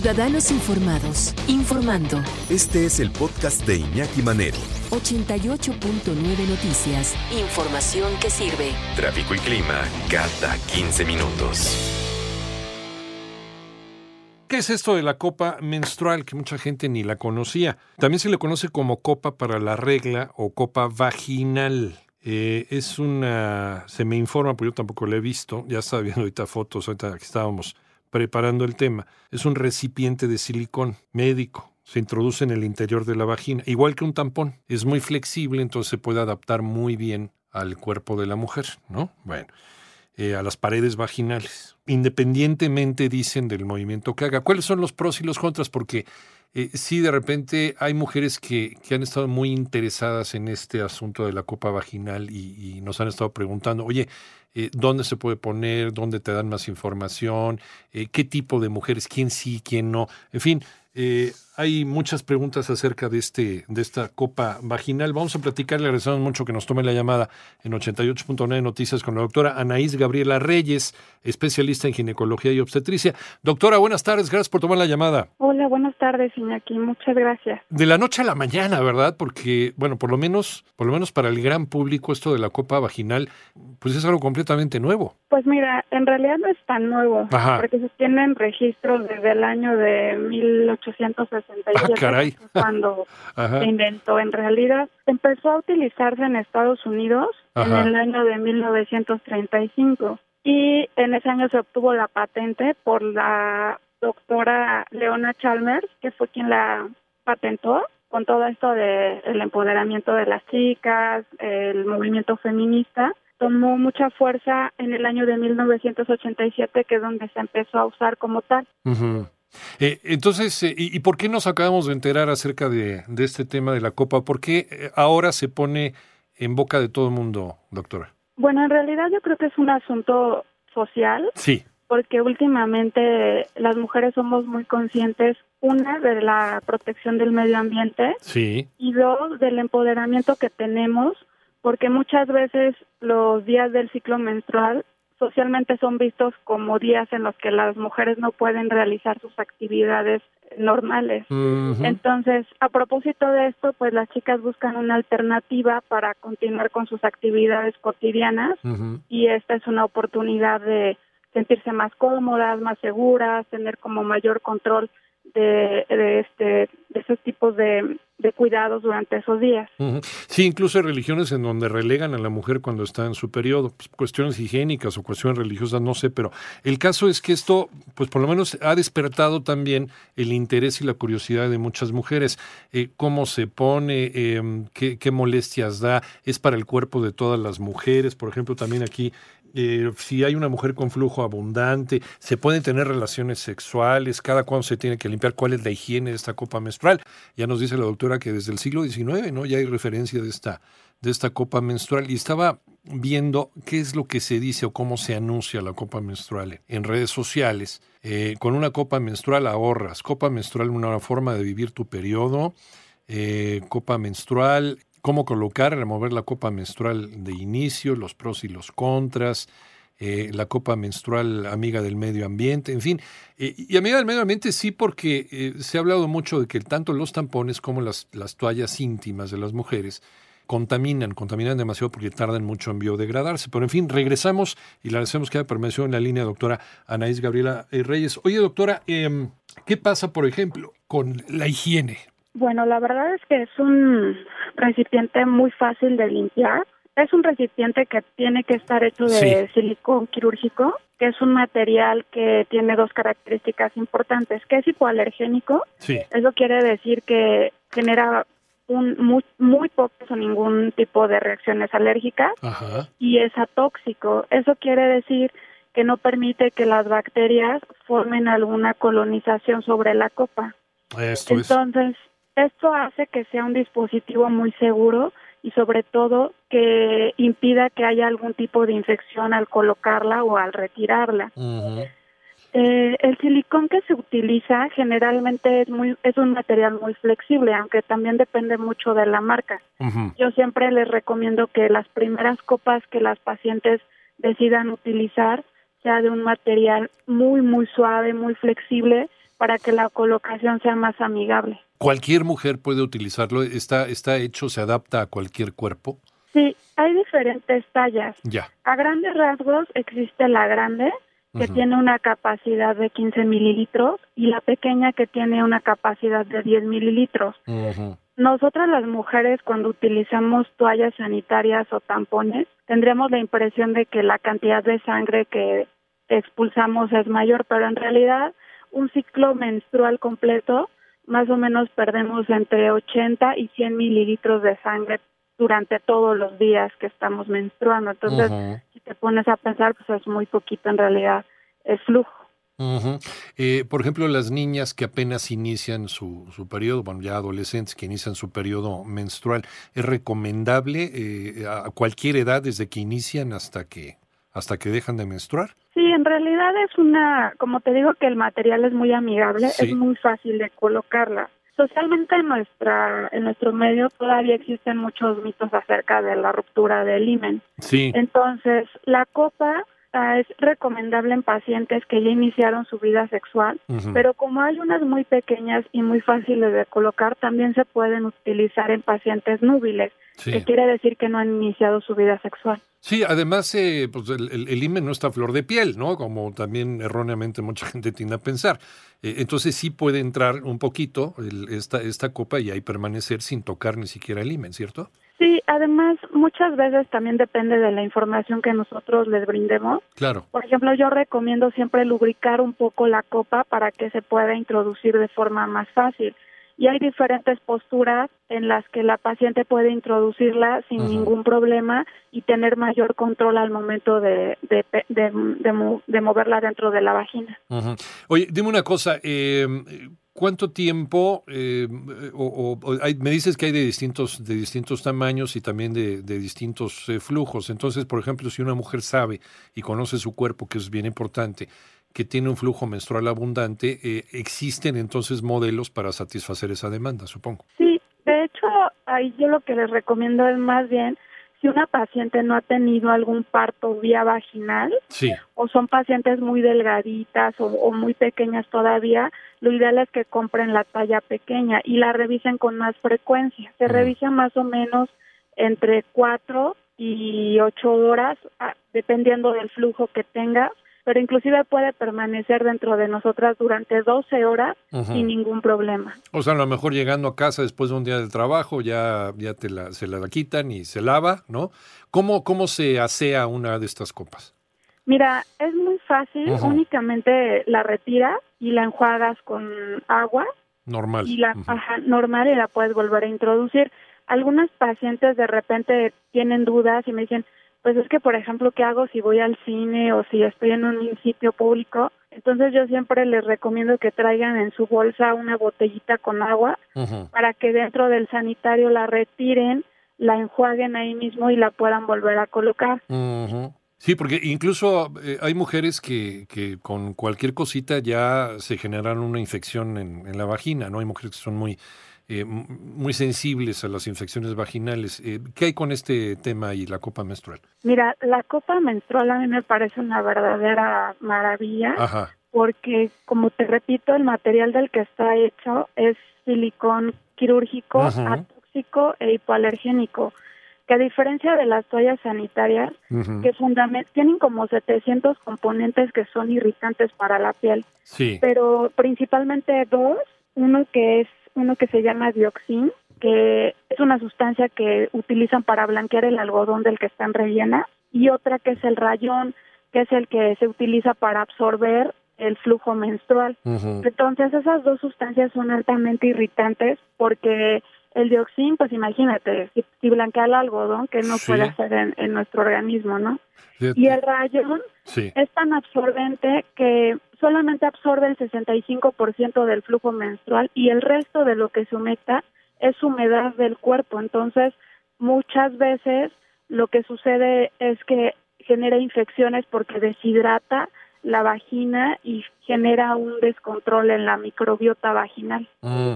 Ciudadanos Informados, informando. Este es el podcast de Iñaki Manero. 88.9 Noticias. Información que sirve. Tráfico y clima cada 15 minutos. ¿Qué es esto de la copa menstrual? Que mucha gente ni la conocía. También se le conoce como copa para la regla o copa vaginal. Eh, es una, se me informa, porque yo tampoco la he visto, ya estaba viendo ahorita fotos, ahorita que estábamos preparando el tema. Es un recipiente de silicón médico, se introduce en el interior de la vagina, igual que un tampón. Es muy flexible, entonces se puede adaptar muy bien al cuerpo de la mujer, ¿no? Bueno. Eh, a las paredes vaginales, independientemente, dicen, del movimiento que haga. ¿Cuáles son los pros y los contras? Porque eh, sí, de repente hay mujeres que, que, han estado muy interesadas en este asunto de la copa vaginal y, nos han estado preguntando, oye, eh, ¿dónde se puede poner? ¿Dónde te dan más información? ¿Qué tipo de mujeres? ¿Quién sí? ¿Quién no? En fin, eh, hay muchas preguntas acerca de, este, de esta copa vaginal. Vamos a platicar, le agradecemos mucho que nos tome la llamada en 88.9 Noticias con la doctora Anaís Gabriela Reyes, especialista en ginecología y obstetricia. Doctora, buenas tardes, gracias por tomar la llamada. Hola, buenas tardes, Iñaki, muchas gracias. De la noche a la mañana, ¿verdad? Porque, bueno, por lo menos, por lo menos para el gran público esto de la copa vaginal, pues es algo completamente nuevo. Pues mira, en realidad no es tan nuevo, porque se tienen registros desde el año de 1860 Ah, cuando se inventó. En realidad empezó a utilizarse en Estados Unidos en el año de 1935 y en ese año se obtuvo la patente por la doctora Leona Chalmers, que fue quien la patentó con todo esto de el empoderamiento de las chicas, el movimiento feminista, tomó mucha fuerza en el año de 1987, que es donde se empezó a usar como tal. Eh, entonces, eh, ¿y, por qué nos acabamos de enterar acerca de, este tema de la copa? ¿Por qué eh, ahora se pone en boca de todo el mundo, doctora? Bueno, en realidad yo creo que es un asunto social. Sí. Porque últimamente las mujeres somos muy conscientes, una, de la protección del medio ambiente. Sí. Y dos, del empoderamiento que tenemos, porque muchas veces los días del ciclo menstrual socialmente son vistos como días en los que las mujeres no pueden realizar sus actividades normales. Entonces, a propósito de esto, pues las chicas buscan una alternativa para continuar con sus actividades cotidianas y esta es una oportunidad de sentirse más cómodas, más seguras, tener como mayor control de, de este de esos tipos de, de cuidados durante esos días. Sí, incluso hay religiones en donde relegan a la mujer cuando está en su periodo, pues, cuestiones higiénicas o cuestiones religiosas, no sé, pero el caso es que esto, pues por lo menos ha despertado también el interés y la curiosidad de muchas mujeres. Eh, ¿Cómo se pone? Qué, ¿Qué molestias da? ¿Es para el cuerpo de todas las mujeres? Por ejemplo, también aquí eh, si hay una mujer con flujo abundante, se pueden tener relaciones sexuales, cada cuándo se tiene que limpiar, cuál es la higiene de esta copa menstrual. Ya nos dice la doctora que desde el siglo XIX ¿no? ya hay referencia de esta, de esta copa menstrual y estaba viendo qué es lo que se dice o cómo se anuncia la copa menstrual en redes sociales. Eh, con una copa menstrual ahorras, copa menstrual una forma de vivir tu periodo, eh, copa menstrual cómo colocar, remover la copa menstrual de inicio, los pros y los contras, eh, la copa menstrual amiga del medio ambiente, en fin. Eh, y amiga del medio ambiente sí porque eh, se ha hablado mucho de que tanto los tampones como las, las toallas íntimas de las mujeres contaminan, contaminan demasiado porque tardan mucho en biodegradarse. Pero en fin, regresamos y le agradecemos que haya permanecido en la línea, doctora Anaís Gabriela Reyes. Oye, doctora, em, ¿qué pasa, por ejemplo, con la higiene? Bueno, la verdad es que es un recipiente muy fácil de limpiar. Es un recipiente que tiene que estar hecho de silicón quirúrgico, que es un material que tiene dos características importantes, que es hipoalergénico. Eso quiere decir que genera un muy, muy pocas o ningún tipo de reacciones alérgicas y es atóxico. Eso quiere decir que no permite que las bacterias formen alguna colonización sobre la copa. Entonces, esto hace que sea un dispositivo muy seguro y sobre todo que impida que haya algún tipo de infección al colocarla o al retirarla. Eh, el silicón que se utiliza generalmente es muy es un material muy flexible, aunque también depende mucho de la marca. Yo siempre les recomiendo que las primeras copas que las pacientes decidan utilizar sea de un material muy muy suave, muy flexible para que la colocación sea más amigable. ¿Cualquier mujer puede utilizarlo? ¿Está, está hecho, se adapta a cualquier cuerpo? Sí, hay diferentes tallas. Ya. A grandes rasgos existe la grande, que tiene una capacidad de 15 mililitros, y la pequeña que tiene una capacidad de 10 mililitros. Nosotras las mujeres cuando utilizamos toallas sanitarias o tampones, tendremos la impresión de que la cantidad de sangre que expulsamos es mayor, pero en realidad un ciclo menstrual completo, más o menos perdemos entre 80 y 100 mililitros de sangre durante todos los días que estamos menstruando. Entonces, si te pones a pensar, pues es muy poquito en realidad el flujo. eh, por ejemplo, las niñas que apenas inician su, su periodo, bueno, ya adolescentes que inician su periodo menstrual, ¿es recomendable eh, a cualquier edad, desde que inician hasta que, hasta que dejan de menstruar? En realidad es una, como te digo que el material es muy amigable, es muy fácil de colocarla. Socialmente en nuestra en nuestro medio todavía existen muchos mitos acerca de la ruptura del himen. Sí. Entonces, la copa ah, es recomendable en pacientes que ya iniciaron su vida sexual, pero como hay unas muy pequeñas y muy fáciles de colocar, también se pueden utilizar en pacientes núbiles, que quiere decir que no han iniciado su vida sexual. Sí, además, eh, pues el, el, himen no está a flor de piel, ¿no? Como también erróneamente mucha gente tiende a pensar. Eh, entonces sí puede entrar un poquito esta, esta copa y ahí permanecer sin tocar ni siquiera el himen, ¿cierto? Sí, además muchas veces también depende de la información que nosotros les brindemos. Claro. Por ejemplo, yo recomiendo siempre lubricar un poco la copa para que se pueda introducir de forma más fácil y hay diferentes posturas en las que la paciente puede introducirla sin ningún problema y tener mayor control al momento de, de, de, moverla dentro de la vagina. Oye, dime una cosa, eh, ¿cuánto tiempo, eh, o, me dices que hay de distintos, de distintos tamaños y también de, distintos eh, flujos, entonces, por ejemplo, si una mujer sabe y conoce su cuerpo, que es bien importante, que tiene un flujo menstrual abundante, eh, existen entonces modelos para satisfacer esa demanda, supongo. Sí, de hecho, ahí yo lo que les recomiendo es más bien si una paciente no ha tenido algún parto vía vaginal sí. o son pacientes muy delgaditas o, muy pequeñas todavía, lo ideal es que compren la talla pequeña y la revisen con más frecuencia. Se revisa más o menos entre cuatro y ocho horas, ah, dependiendo del flujo que tenga pero inclusive puede permanecer dentro de nosotras durante 12 horas sin ningún problema. O sea, a lo mejor llegando a casa después de un día de trabajo ya, ya te la, se la quitan y se lava, ¿no? ¿Cómo, ¿Cómo se asea una de estas copas? Mira, es muy fácil, únicamente la retiras y la enjuagas con agua. Normal. Y la, normal y la puedes volver a introducir. Algunas pacientes de repente tienen dudas y me dicen, pues es que, por ejemplo, ¿qué hago si voy al cine o si estoy en un sitio público? Entonces yo siempre les recomiendo que traigan en su bolsa una botellita con agua para que dentro del sanitario la retiren, la enjuaguen ahí mismo y la puedan volver a colocar. Sí, porque incluso eh, hay mujeres que, que, con cualquier cosita ya se generan una infección en, en la vagina, ¿no? Hay mujeres que son muy eh, muy sensibles a las infecciones vaginales. Eh, ¿Qué hay con este tema y la copa menstrual? Mira, la copa menstrual a mí me parece una verdadera maravilla. Porque, como te repito, el material del que está hecho es silicón quirúrgico, atóxico e hipoalergénico que a diferencia de las toallas sanitarias, que fundamentalmente tienen como 700 componentes que son irritantes para la piel, sí. pero principalmente dos, uno que es uno que se llama dioxin, que es una sustancia que utilizan para blanquear el algodón del que están rellenas, y otra que es el rayón, que es el que se utiliza para absorber el flujo menstrual. Entonces, esas dos sustancias son altamente irritantes porque el dioxin, pues imagínate, si, blanquea el algodón, que no puede hacer en, nuestro organismo, ¿no? Y el rayón es tan absorbente que solamente absorbe el 65% del flujo menstrual y el resto de lo que se humecta es humedad del cuerpo. Entonces, muchas veces lo que sucede es que genera infecciones porque deshidrata la vagina y genera un descontrol en la microbiota vaginal. Mm.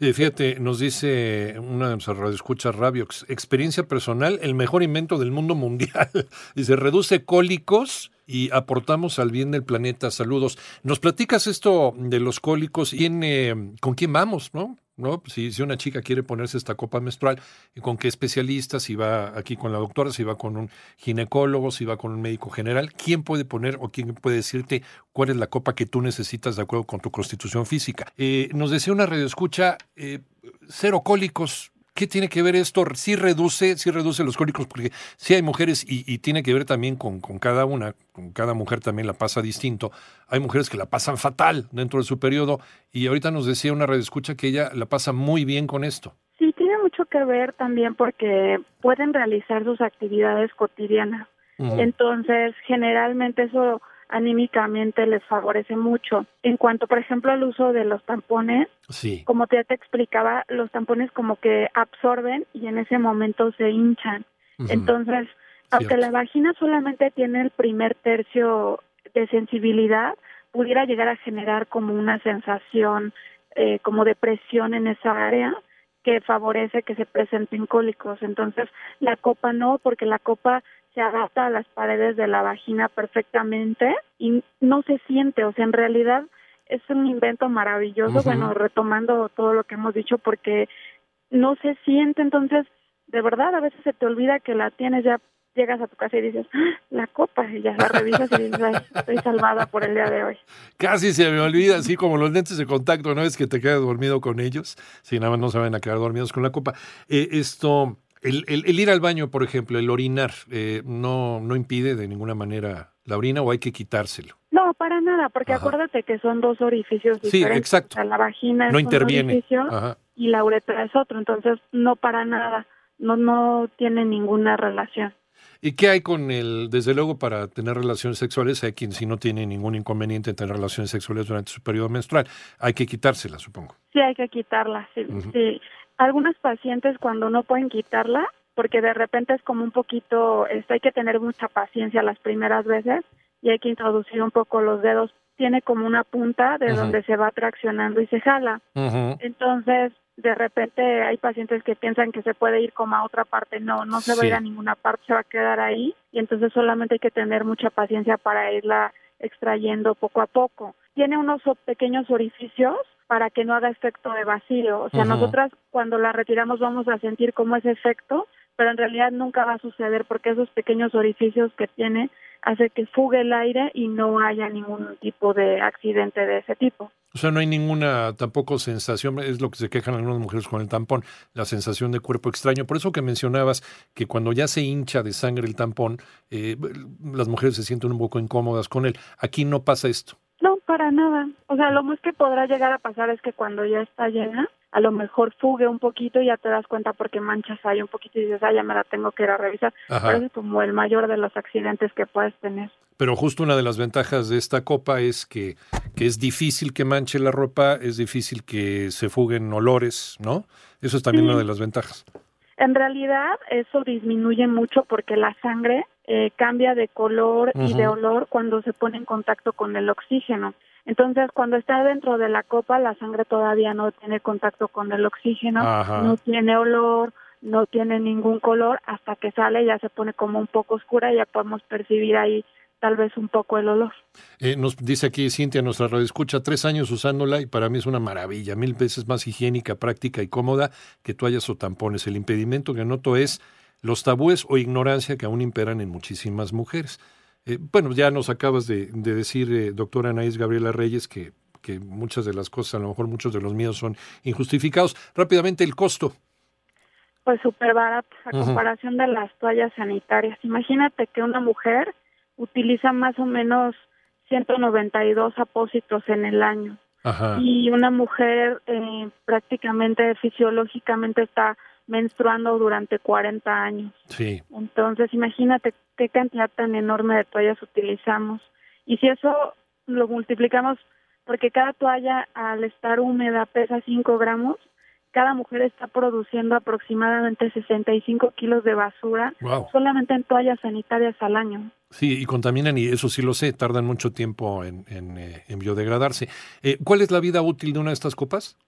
fíjate, nos dice una de nuestras radioescuchas radio, experiencia personal, el mejor invento del mundo mundial. Dice, reduce cólicos y aportamos al bien del planeta. Saludos. Nos platicas esto de los cólicos y en, con quién vamos, ¿no? ¿No? Si, una chica quiere ponerse esta copa menstrual, ¿con qué especialista? Si va aquí con la doctora, si va con un ginecólogo, si va con un médico general, ¿quién puede poner o quién puede decirte cuál es la copa que tú necesitas de acuerdo con tu constitución física? Eh, nos decía una radioescucha, eh, cero cólicos, ¿Qué tiene que ver esto? Sí reduce, sí reduce los cólicos, porque sí hay mujeres y, tiene que ver también con, con, cada una, con cada mujer también la pasa distinto. Hay mujeres que la pasan fatal dentro de su periodo y ahorita nos decía una red escucha que ella la pasa muy bien con esto. Sí, tiene mucho que ver también porque pueden realizar sus actividades cotidianas. Entonces, generalmente eso anímicamente les favorece mucho. En cuanto, por ejemplo, al uso de los tampones, sí. como ya te explicaba, los tampones como que absorben y en ese momento se hinchan. Entonces, aunque la vagina solamente tiene el primer tercio de sensibilidad, pudiera llegar a generar como una sensación eh, como de presión en esa área que favorece que se presenten cólicos. Entonces, la copa no, porque la copa se adapta a las paredes de la vagina perfectamente y no se siente, o sea, en realidad es un invento maravilloso, bueno, retomando todo lo que hemos dicho, porque no se siente, entonces, de verdad, a veces se te olvida que la tienes ya llegas a tu casa y dices, ¡Ah, la copa, y ya la revisas y dices, Ay, estoy salvada por el día de hoy. Casi se me olvida, así como los lentes de contacto, no es que te quedas dormido con ellos, si nada más no se van a quedar dormidos con la copa. Eh, esto, el, el, ir al baño, por ejemplo, el orinar, eh, no, no impide de ninguna manera la orina o hay que quitárselo. No, para nada, porque acuérdate que son dos orificios diferentes. Sí, exacto. la vagina no es interviene. un orificio y la uretra es otro, entonces no para nada, no, no tiene ninguna relación. ¿Y qué hay con el, desde luego, para tener relaciones sexuales? Hay quien si no tiene ningún inconveniente en tener relaciones sexuales durante su periodo menstrual. Hay que quitársela, supongo. Sí, hay que quitarla, sí. sí algunas pacientes cuando no pueden quitarla, porque de repente es como un poquito, este, hay que tener mucha paciencia las primeras veces y hay que introducir un poco los dedos. Tiene como una punta de donde se va traccionando y se jala. Entonces, de repente hay pacientes que piensan que se puede ir como a otra parte. No, no se va a ir a ninguna parte, se va a quedar ahí. Y entonces solamente hay que tener mucha paciencia para irla extrayendo poco a poco. Tiene unos pequeños orificios para que no haga efecto de vacío. O sea, nosotras cuando la retiramos vamos a sentir como ese efecto, pero en realidad nunca va a suceder porque esos pequeños orificios que tiene hace que fugue el aire y no haya ningún tipo de accidente de ese tipo. O sea, no hay ninguna tampoco sensación, es lo que se quejan algunas mujeres con el tampón, la sensación de cuerpo extraño. Por eso que mencionabas que cuando ya se hincha de sangre el tampón, eh, las mujeres se sienten un poco incómodas con él. Aquí no pasa esto. No, para nada. O sea, lo más que podrá llegar a pasar es que cuando ya está llena, a lo mejor fugue un poquito y ya te das cuenta porque manchas hay un poquito y dices, ah, ya me la tengo que ir a revisar. Pero es como el mayor de los accidentes que puedes tener. Pero justo una de las ventajas de esta copa es que, que es difícil que manche la ropa, es difícil que se fuguen olores, ¿no? Eso es también una de las ventajas. En realidad eso disminuye mucho porque la sangre eh, cambia de color y de olor cuando se pone en contacto con el oxígeno. Entonces, cuando está dentro de la copa, la sangre todavía no tiene contacto con el oxígeno, no tiene olor, no tiene ningún color, hasta que sale ya se pone como un poco oscura y ya podemos percibir ahí tal vez un poco el olor. Eh, nos dice aquí Cintia, nuestra radio escucha, tres años usándola y para mí es una maravilla, mil veces más higiénica, práctica y cómoda que toallas o tampones. El impedimento que noto es los tabúes o ignorancia que aún imperan en muchísimas mujeres. Eh, bueno, ya nos acabas de, decir, eh, doctora Anaís Gabriela Reyes, que, que muchas de las cosas, a lo mejor muchos de los miedos son injustificados. Rápidamente, el costo. Pues súper barato a comparación de las toallas sanitarias. Imagínate que una mujer utiliza más o menos 192 apósitos en el año. Y una mujer eh, prácticamente fisiológicamente está menstruando durante 40 años. Sí. Entonces, imagínate qué cantidad tan enorme de toallas utilizamos. Y si eso lo multiplicamos, porque cada toalla al estar húmeda pesa 5 gramos, cada mujer está produciendo aproximadamente 65 kilos de basura solamente en toallas sanitarias al año. Sí, y contaminan, y eso sí lo sé, tardan mucho tiempo en, en, eh, biodegradarse. Eh, ¿Cuál es la vida útil de una de estas copas?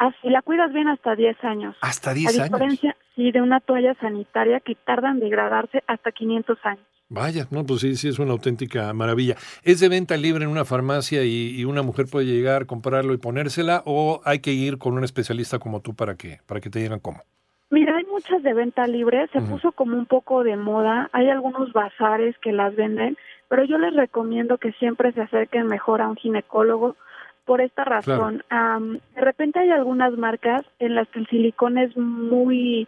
Así la cuidas bien hasta 10 años. ¿Hasta 10 años? A diferencia, sí, de una toalla sanitaria que tarda en degradarse hasta 500 años. Vaya, no, pues sí, sí es una auténtica maravilla. ¿Es de venta libre en una farmacia y, una mujer puede llegar, comprarlo y ponérsela o hay que ir con un especialista como tú para que, para que te digan cómo? Mira, hay muchas de venta libre, se puso como un poco de moda, hay algunos bazares que las venden, pero yo les recomiendo que siempre se acerquen mejor a un ginecólogo por esta razón. de repente hay algunas marcas en las que el silicón es muy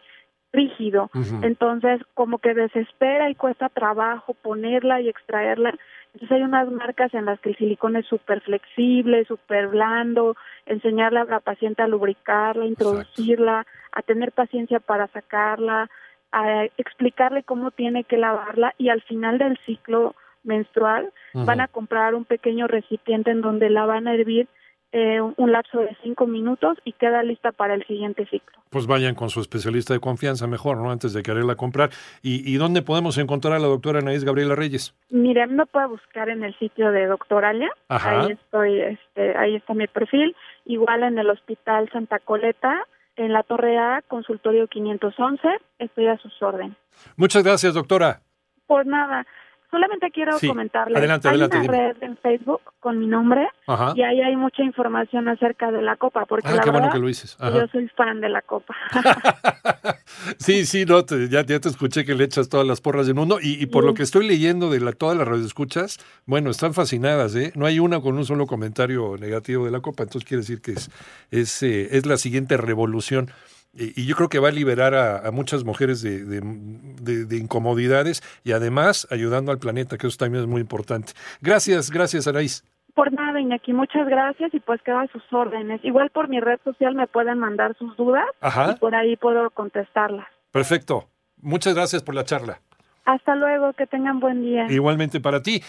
rígido, entonces como que desespera y cuesta trabajo ponerla y extraerla. Entonces hay unas marcas en las que el silicón es súper flexible, súper blando, enseñarle a la paciente a lubricarla, introducirla, a tener paciencia para sacarla, a explicarle cómo tiene que lavarla y al final del ciclo menstrual van a comprar un pequeño recipiente en donde la van a hervir eh, un lapso de cinco minutos y queda lista para el siguiente ciclo. Pues vayan con su especialista de confianza mejor, ¿no? Antes de quererla comprar. ¿Y, y dónde podemos encontrar a la doctora Anaís Gabriela Reyes? Mire, me puede buscar en el sitio de Doctoralia. Ahí estoy, este, ahí está mi perfil. Igual en el Hospital Santa Coleta, en la Torre A, consultorio 511. Estoy a sus órdenes. Muchas gracias, doctora. Por nada. Solamente quiero comentarles, adelante, hay una red en Facebook con mi nombre y ahí hay mucha información acerca de la Copa, porque ah, la verdad, que lo yo soy fan de la Copa. sí, sí, no, ya, te escuché que le echas todas las porras del mundo y, por lo que estoy leyendo de la, todas las radioescuchas, bueno, están fascinadas, ¿eh? No hay una con un solo comentario negativo de la Copa, entonces quiere decir que es, es, eh, es la siguiente revolución y, yo creo que va a liberar a, muchas mujeres de, de, incomodidades y además ayudando al planeta, que eso también es muy importante. Gracias, gracias, Araís. Por nada, Iñaki, muchas gracias y pues quedan sus órdenes. Igual por mi red social me pueden mandar sus dudas y por ahí puedo contestarlas. Perfecto. Muchas gracias por la charla. Hasta luego, que tengan buen día. Igualmente para ti.